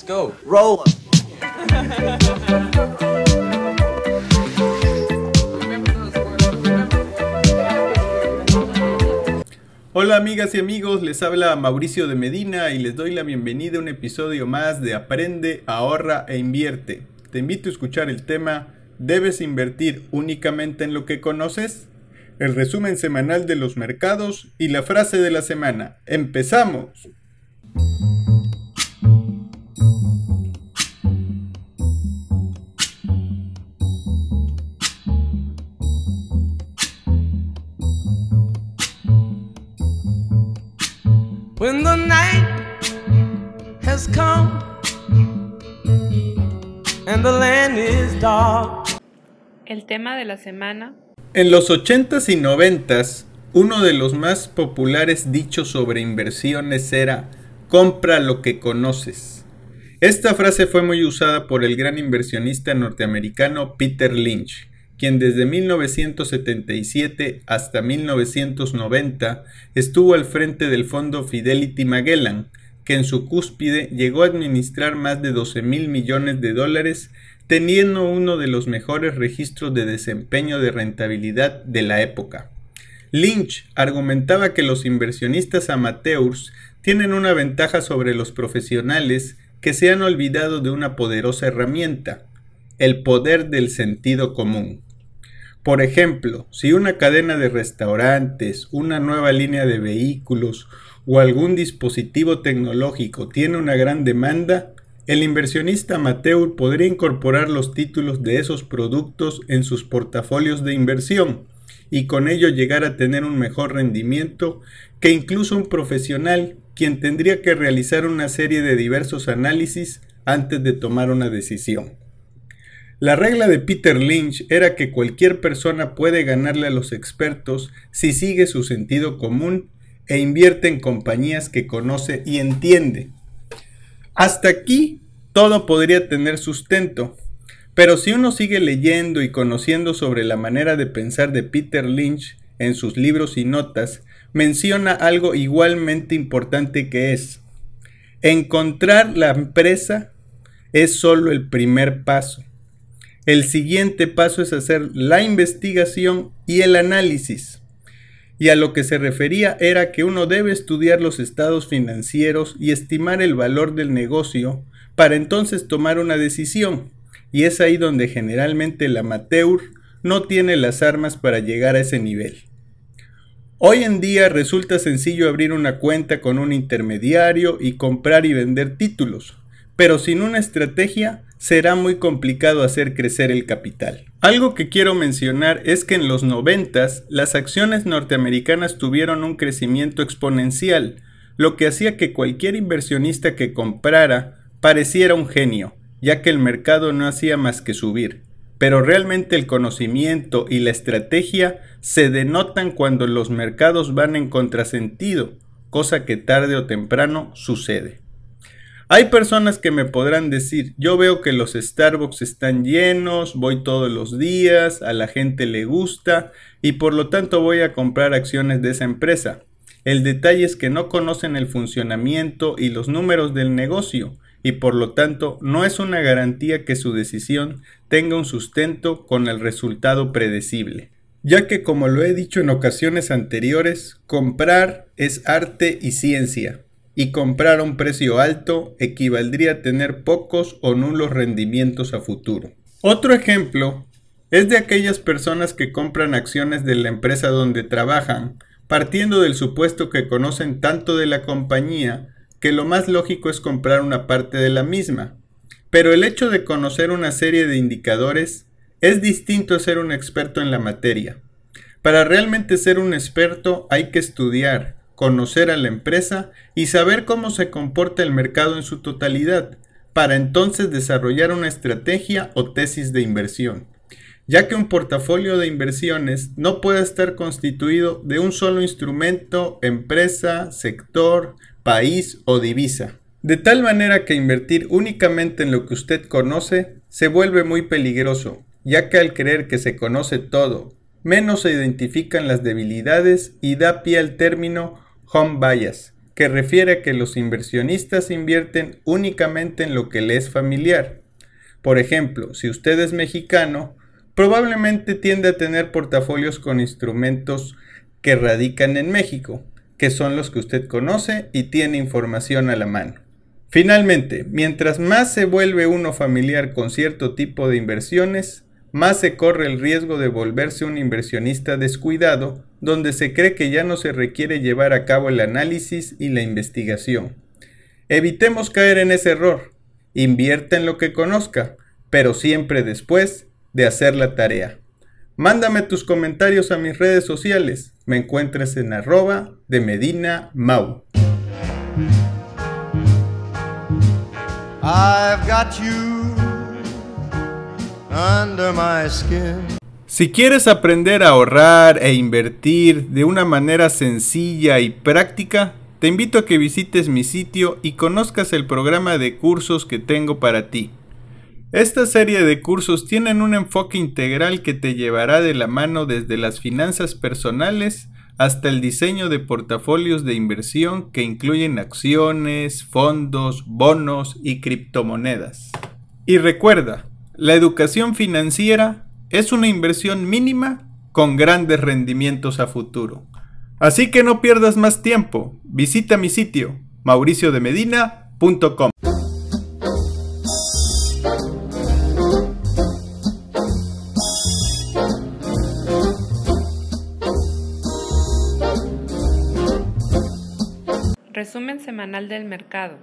Let's go. Roll. Hola amigas y amigos, les habla Mauricio de Medina y les doy la bienvenida a un episodio más de Aprende, ahorra e invierte. Te invito a escuchar el tema ¿Debes invertir únicamente en lo que conoces? El resumen semanal de los mercados y la frase de la semana. ¡Empezamos! When the night has come and the land is dark. El tema de la semana. En los 80s y 90s, uno de los más populares dichos sobre inversiones era compra lo que conoces. Esta frase fue muy usada por el gran inversionista norteamericano Peter Lynch, quien desde 1977 hasta 1990 estuvo al frente del fondo Fidelity Magellan, que en su cúspide llegó a administrar más de 12 mil millones de dólares, teniendo uno de los mejores registros de desempeño de rentabilidad de la época. Lynch argumentaba que los inversionistas amateurs tienen una ventaja sobre los profesionales que se han olvidado de una poderosa herramienta, el poder del sentido común. Por ejemplo, si una cadena de restaurantes, una nueva línea de vehículos o algún dispositivo tecnológico tiene una gran demanda, el inversionista amateur podría incorporar los títulos de esos productos en sus portafolios de inversión y con ello llegar a tener un mejor rendimiento que incluso un profesional quien tendría que realizar una serie de diversos análisis antes de tomar una decisión. La regla de Peter Lynch era que cualquier persona puede ganarle a los expertos si sigue su sentido común e invierte en compañías que conoce y entiende. Hasta aquí todo podría tener sustento, pero si uno sigue leyendo y conociendo sobre la manera de pensar de Peter Lynch en sus libros y notas, menciona algo igualmente importante que es, encontrar la empresa es solo el primer paso. El siguiente paso es hacer la investigación y el análisis. Y a lo que se refería era que uno debe estudiar los estados financieros y estimar el valor del negocio para entonces tomar una decisión. Y es ahí donde generalmente el amateur no tiene las armas para llegar a ese nivel. Hoy en día resulta sencillo abrir una cuenta con un intermediario y comprar y vender títulos, pero sin una estrategia será muy complicado hacer crecer el capital. Algo que quiero mencionar es que en los noventas las acciones norteamericanas tuvieron un crecimiento exponencial, lo que hacía que cualquier inversionista que comprara pareciera un genio, ya que el mercado no hacía más que subir. Pero realmente el conocimiento y la estrategia se denotan cuando los mercados van en contrasentido, cosa que tarde o temprano sucede. Hay personas que me podrán decir, yo veo que los Starbucks están llenos, voy todos los días, a la gente le gusta y por lo tanto voy a comprar acciones de esa empresa. El detalle es que no conocen el funcionamiento y los números del negocio y por lo tanto no es una garantía que su decisión tenga un sustento con el resultado predecible. Ya que como lo he dicho en ocasiones anteriores, comprar es arte y ciencia, y comprar a un precio alto equivaldría a tener pocos o nulos rendimientos a futuro. Otro ejemplo es de aquellas personas que compran acciones de la empresa donde trabajan, partiendo del supuesto que conocen tanto de la compañía que lo más lógico es comprar una parte de la misma. Pero el hecho de conocer una serie de indicadores es distinto a ser un experto en la materia. Para realmente ser un experto hay que estudiar, conocer a la empresa y saber cómo se comporta el mercado en su totalidad, para entonces desarrollar una estrategia o tesis de inversión, ya que un portafolio de inversiones no puede estar constituido de un solo instrumento, empresa, sector, país o divisa. De tal manera que invertir únicamente en lo que usted conoce se vuelve muy peligroso, ya que al creer que se conoce todo, menos se identifican las debilidades y da pie al término home bias, que refiere a que los inversionistas invierten únicamente en lo que le es familiar. Por ejemplo, si usted es mexicano, probablemente tiende a tener portafolios con instrumentos que radican en México, que son los que usted conoce y tiene información a la mano. Finalmente, mientras más se vuelve uno familiar con cierto tipo de inversiones, más se corre el riesgo de volverse un inversionista descuidado, donde se cree que ya no se requiere llevar a cabo el análisis y la investigación. Evitemos caer en ese error. Invierta en lo que conozca, pero siempre después de hacer la tarea. Mándame tus comentarios a mis redes sociales. Me encuentres en arroba de Medina Mau. Si quieres aprender a ahorrar e invertir de una manera sencilla y práctica, te invito a que visites mi sitio y conozcas el programa de cursos que tengo para ti. Esta serie de cursos tienen un enfoque integral que te llevará de la mano desde las finanzas personales hasta el diseño de portafolios de inversión que incluyen acciones, fondos, bonos y criptomonedas. Y recuerda, la educación financiera es una inversión mínima con grandes rendimientos a futuro. Así que no pierdas más tiempo, visita mi sitio mauriciodemedina.com. Resumen semanal del mercado.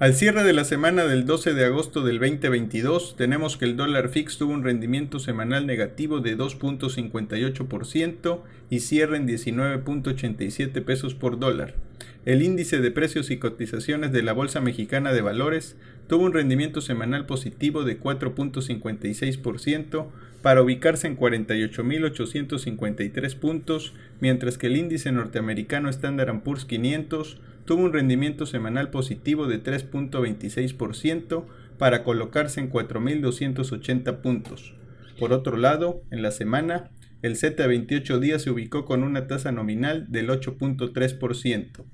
Al cierre de la semana del 12 de agosto del 2022, tenemos que el dólar fix tuvo un rendimiento semanal negativo de 2.58% y cierra en 19.87 pesos por dólar. El índice de precios y cotizaciones de la Bolsa Mexicana de Valores tuvo un rendimiento semanal positivo de 4.56% para ubicarse en 48.853 puntos, mientras que el índice norteamericano Standard Poor's 500 tuvo un rendimiento semanal positivo de 3.26% para colocarse en 4.280 puntos. Por otro lado, en la semana, el Z 28 días se ubicó con una tasa nominal del 8.3%.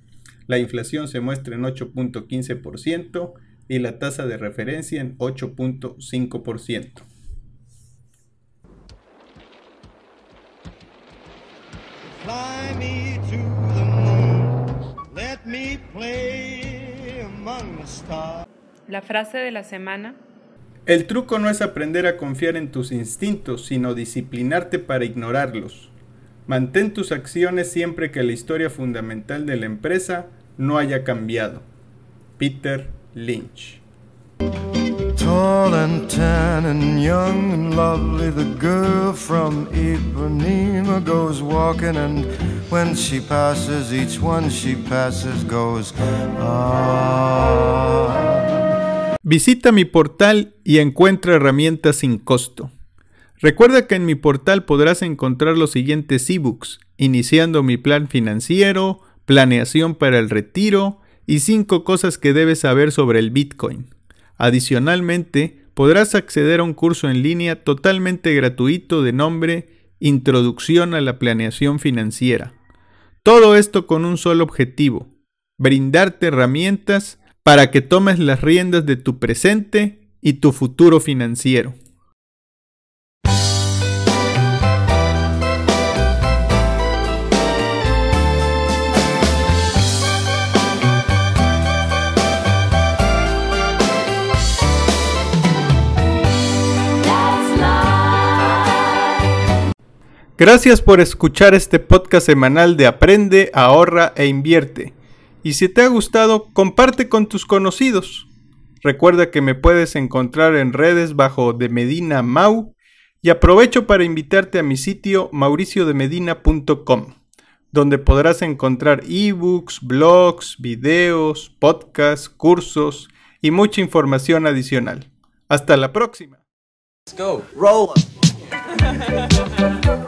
La inflación se muestra en 8.15% y la tasa de referencia en 8.5%. Fly La frase de la semana. El truco no es aprender a confiar en tus instintos, sino disciplinarte para ignorarlos. Mantén tus acciones siempre que la historia fundamental de la empresa no haya cambiado. Peter Lynch. Tall and tan and young and lovely, the girl from Ipanema goes walking, and when she passes, each one she passes goes, ah. Visita mi portal y encuentra herramientas sin costo. Recuerda que en mi portal podrás encontrar los siguientes ebooks, iniciando mi plan financiero, planeación para el retiro y 5 cosas que debes saber sobre el Bitcoin. Adicionalmente, podrás acceder a un curso en línea totalmente gratuito de nombre Introducción a la Planeación Financiera. Todo esto con un solo objetivo, brindarte herramientas para que tomes las riendas de tu presente y tu futuro financiero. Gracias por escuchar este podcast semanal de Aprende, ahorra e invierte. Y si te ha gustado, comparte con tus conocidos. Recuerda que me puedes encontrar en redes bajo de Medina Mau y aprovecho para invitarte a mi sitio mauriciodemedina.com, donde podrás encontrar ebooks, blogs, videos, podcasts, cursos y mucha información adicional. Hasta la próxima. Let's go.